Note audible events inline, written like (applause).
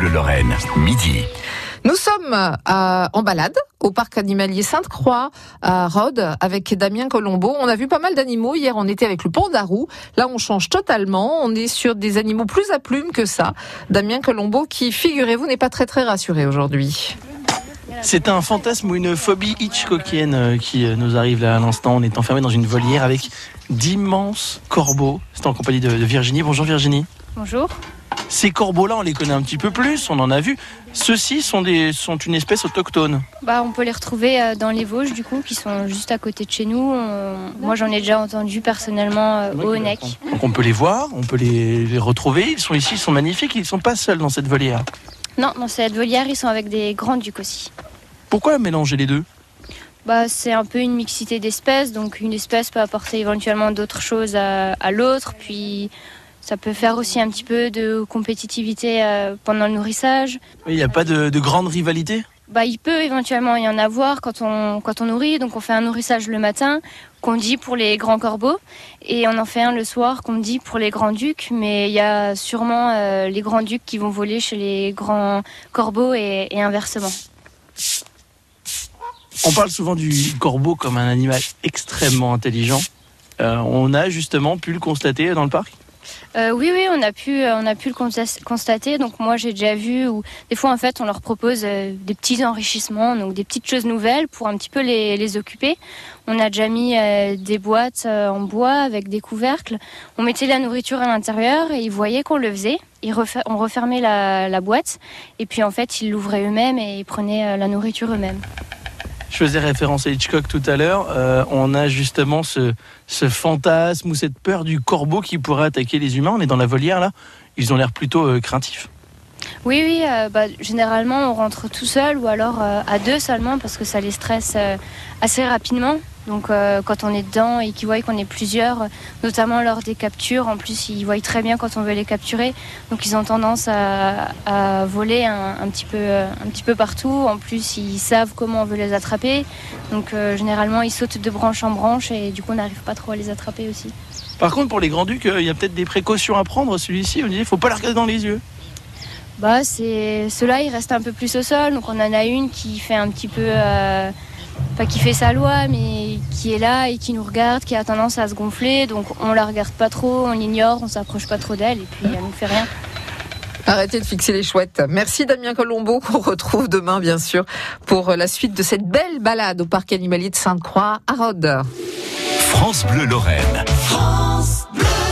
Bleu Lorraine, midi. Nous sommes euh, en balade au parc animalier Sainte-Croix à Rhodes avec Damien Colombo. On a vu pas mal d'animaux. Hier, on était avec le pandarou. Là, on change totalement. On est sur des animaux plus à plumes que ça. Damien Colombo qui, figurez-vous, n'est pas très très rassuré aujourd'hui. C'est un fantasme ou une phobie hitchcockienne euh, qui euh, nous arrive là à l'instant. On est enfermé dans une volière avec d'immenses corbeaux. C'est en compagnie de Virginie. Bonjour Virginie. Bonjour. Ces corbeaux-là, on les connaît un petit peu plus, on en a vu. Ceux-ci sont, des, sont une espèce autochtone. Bah, on peut les retrouver euh, dans les Vosges, du coup, qui sont juste à côté de chez nous. Moi, j'en ai déjà entendu personnellement euh, au Honeck. Donc on peut les voir, on peut les, les retrouver. Ils sont ici, ils sont magnifiques, ils ne sont pas seuls dans cette volière. Non, dans cette volière, ils sont avec des grands ducs aussi. Pourquoi mélanger les deux? Bah, c'est un peu une mixité d'espèces, donc une espèce peut apporter éventuellement d'autres choses à, à l'autre, puis ça peut faire aussi un petit peu de compétitivité euh, pendant le nourrissage. Il n'y a pas de, de grande rivalité? Bah, il peut éventuellement y en avoir quand on, quand on nourrit. Donc, on fait un nourrissage le matin qu'on dit pour les grands corbeaux et on en fait un le soir qu'on dit pour les grands ducs. Mais il y a sûrement euh, les grands ducs qui vont voler chez les grands corbeaux et, et inversement. On parle souvent du corbeau comme un animal extrêmement intelligent. Euh, on a justement pu le constater dans le parc? Euh, oui, oui, on a pu, on a pu le consta- constater. Donc moi, j'ai déjà vu où des fois, en fait, on leur propose euh, des petits enrichissements, donc des petites choses nouvelles pour un petit peu les, occuper. On a déjà mis euh, des boîtes euh, en bois avec des couvercles. On mettait la nourriture à l'intérieur et ils voyaient qu'on le faisait. Ils on refermait la, la boîte et puis en fait, ils l'ouvraient eux-mêmes et ils prenaient euh, la nourriture eux-mêmes. Je faisais référence à Hitchcock tout à l'heure. Euh, on a justement ce, fantasme ou cette peur du corbeau qui pourrait attaquer les humains. On est dans la volière là. Ils ont l'air plutôt euh, craintifs. Oui, oui, euh, bah, généralement on rentre tout seul ou alors euh, à deux seulement parce que ça les stresse euh, assez rapidement. Donc quand on est dedans et qu'ils voient qu'on est plusieurs, notamment lors des captures, en plus ils voient très bien quand on veut les capturer. Donc ils ont tendance à, voler un, petit peu, un petit peu partout. En plus ils savent comment on veut les attraper. Donc généralement ils sautent de branche en branche et du coup on n'arrive pas trop à les attraper aussi. Par contre, pour les grands ducs, il y a peut-être des précautions à prendre. Celui-ci, on disait, faut pas le regarder dans les yeux. Bah, c'est ceux-là, ils restent un peu plus au sol. Donc on en a une qui fait un petit peu, euh, pas qui fait sa loi, mais qui est là et qui nous regarde, qui a tendance à se gonfler. Donc on la regarde pas trop, on l'ignore, on s'approche pas trop d'elle et puis elle nous fait rien. Arrêtez de fixer les chouettes. Merci Damien Colombo (laughs) qu'on retrouve demain bien sûr pour la suite de cette belle balade au parc animalier de Sainte-Croix à Rhodes. France Bleu Lorraine. France Bleu.